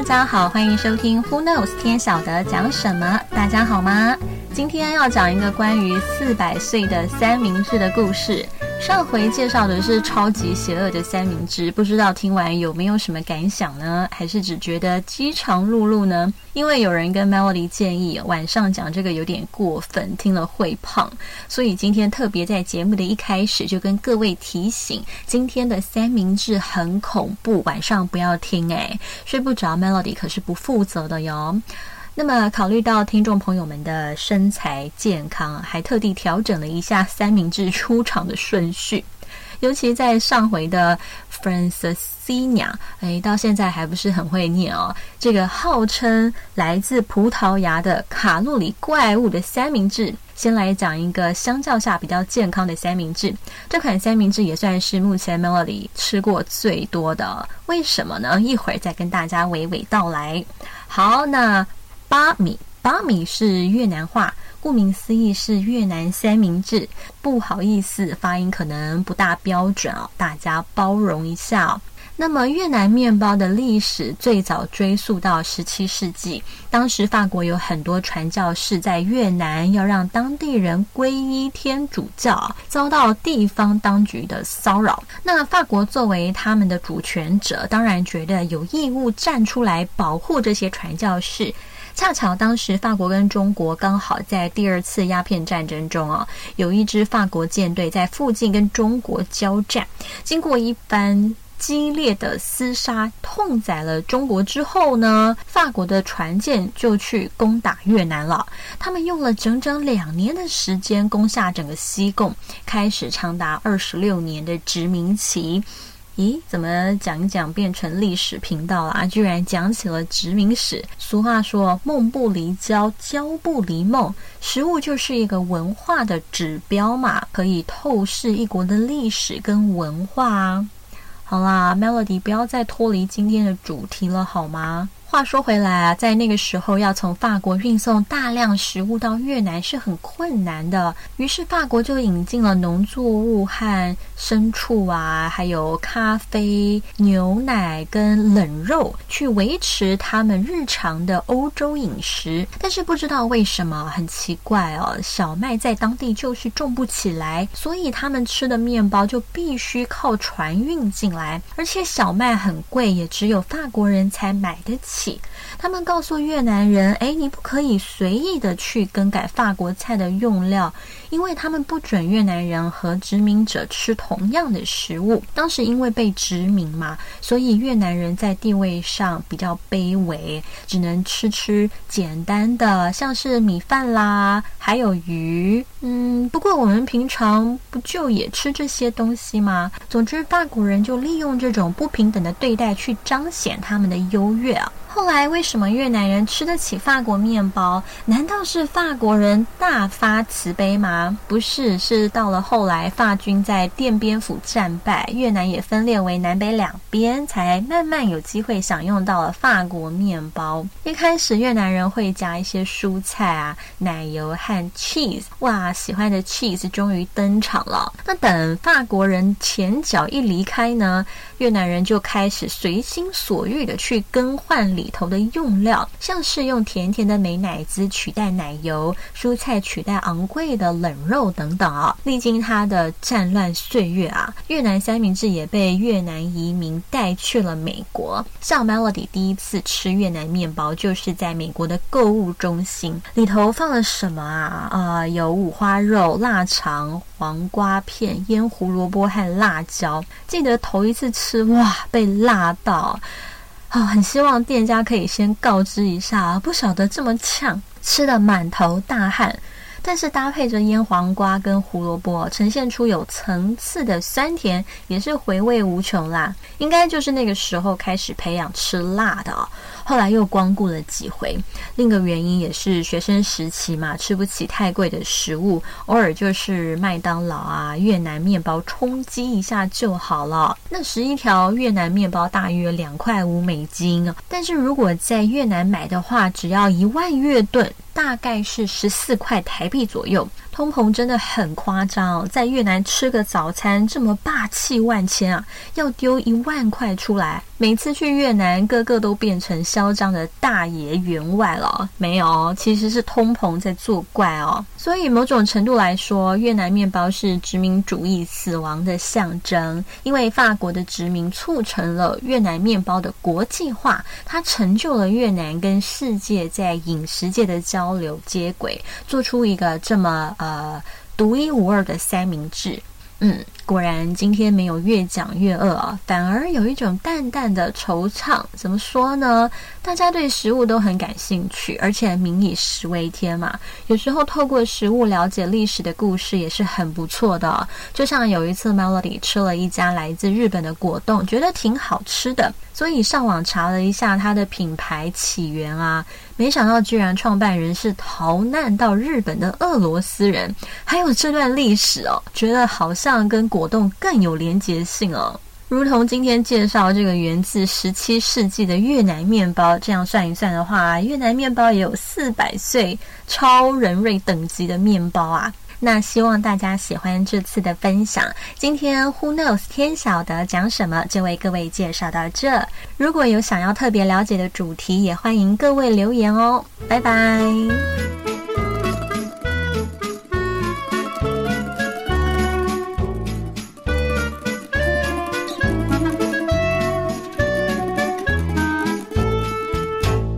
大家好，欢迎收听 Who Knows 天晓得讲什么？大家好吗？今天要讲一个关于四百岁的三明治的故事。上回介绍的是超级邪恶的三明治，不知道听完有没有什么感想呢？还是只觉得饥肠辘辘呢？因为有人跟 Melody 建议晚上讲这个有点过分，听了会胖，所以今天特别在节目的一开始就跟各位提醒，今天的三明治很恐怖，晚上不要听诶，睡不着 Melody 可是不负责的哟。那么，考虑到听众朋友们的身材健康，还特地调整了一下三明治出场的顺序。尤其在上回的 Francina，哎，到现在还不是很会念哦。这个号称来自葡萄牙的卡路里怪物的三明治，先来讲一个相较下比较健康的三明治。这款三明治也算是目前 Melody 吃过最多的。为什么呢？一会儿再跟大家娓娓道来。好，那。巴米，巴米是越南话，顾名思义是越南三明治。不好意思，发音可能不大标准哦，大家包容一下。那么越南面包的历史最早追溯到十七世纪，当时法国有很多传教士在越南要让当地人皈依天主教，遭到地方当局的骚扰。那法国作为他们的主权者，当然觉得有义务站出来保护这些传教士。恰巧当时法国跟中国刚好在第二次鸦片战争中啊，有一支法国舰队在附近跟中国交战，经过一番激烈的厮杀，痛宰了中国之后呢，法国的船舰就去攻打越南了。他们用了整整两年的时间攻下整个西贡，开始长达二十六年的殖民期。咦，怎么讲一讲变成历史频道了啊？居然讲起了殖民史。俗话说“梦不离焦，焦不离梦”，食物就是一个文化的指标嘛，可以透视一国的历史跟文化啊。好啦，Melody，不要再脱离今天的主题了，好吗？话说回来啊，在那个时候要从法国运送大量食物到越南是很困难的，于是法国就引进了农作物和牲畜啊，还有咖啡、牛奶跟冷肉，去维持他们日常的欧洲饮食。但是不知道为什么，很奇怪哦，小麦在当地就是种不起来，所以他们吃的面包就必须靠船运进来，而且小麦很贵，也只有法国人才买得起。他们告诉越南人：“哎，你不可以随意的去更改法国菜的用料，因为他们不准越南人和殖民者吃同样的食物。当时因为被殖民嘛，所以越南人在地位上比较卑微，只能吃吃简单的，像是米饭啦，还有鱼。嗯，不过我们平常不就也吃这些东西吗？总之，法国人就利用这种不平等的对待去彰显他们的优越啊。”后来为什么越南人吃得起法国面包？难道是法国人大发慈悲吗？不是，是到了后来法军在奠边府战败，越南也分裂为南北两边，才慢慢有机会享用到了法国面包。一开始越南人会加一些蔬菜啊、奶油和 cheese，哇，喜欢的 cheese 终于登场了。那等法国人前脚一离开呢，越南人就开始随心所欲的去更换。里头的用料，像是用甜甜的美奶滋取代奶油，蔬菜取代昂贵的冷肉等等啊。历经它的战乱岁月啊，越南三明治也被越南移民带去了美国。像 Melody 第一次吃越南面包，就是在美国的购物中心里头放了什么啊？啊，有五花肉、腊肠、黄瓜片、腌胡萝卜和辣椒。记得头一次吃，哇，被辣到。啊，很希望店家可以先告知一下，不晓得这么呛，吃的满头大汗。但是搭配着腌黄瓜跟胡萝卜，呈现出有层次的酸甜，也是回味无穷啦。应该就是那个时候开始培养吃辣的哦。后来又光顾了几回，另一个原因也是学生时期嘛，吃不起太贵的食物，偶尔就是麦当劳啊、越南面包充饥一下就好了。那十一条越南面包大约两块五美金，但是如果在越南买的话，只要一万越盾。大概是十四块台币左右，通膨真的很夸张。在越南吃个早餐这么霸气万千啊，要丢一万块出来，每次去越南，个个都变成嚣张的大爷员外了。没有，其实是通膨在作怪哦。所以某种程度来说，越南面包是殖民主义死亡的象征。因为法国的殖民促成了越南面包的国际化，它成就了越南跟世界在饮食界的交流接轨，做出一个这么呃独一无二的三明治。嗯。果然今天没有越讲越饿啊，反而有一种淡淡的惆怅。怎么说呢？大家对食物都很感兴趣，而且民以食为天嘛。有时候透过食物了解历史的故事也是很不错的。就像有一次 Melody 吃了一家来自日本的果冻，觉得挺好吃的，所以上网查了一下它的品牌起源啊，没想到居然创办人是逃难到日本的俄罗斯人，还有这段历史哦，觉得好像跟果。活动更有连结性哦，如同今天介绍这个源自十七世纪的越南面包，这样算一算的话，越南面包也有四百岁超人瑞等级的面包啊！那希望大家喜欢这次的分享。今天 Who knows 天晓得讲什么，就为各位介绍到这。如果有想要特别了解的主题，也欢迎各位留言哦。拜拜。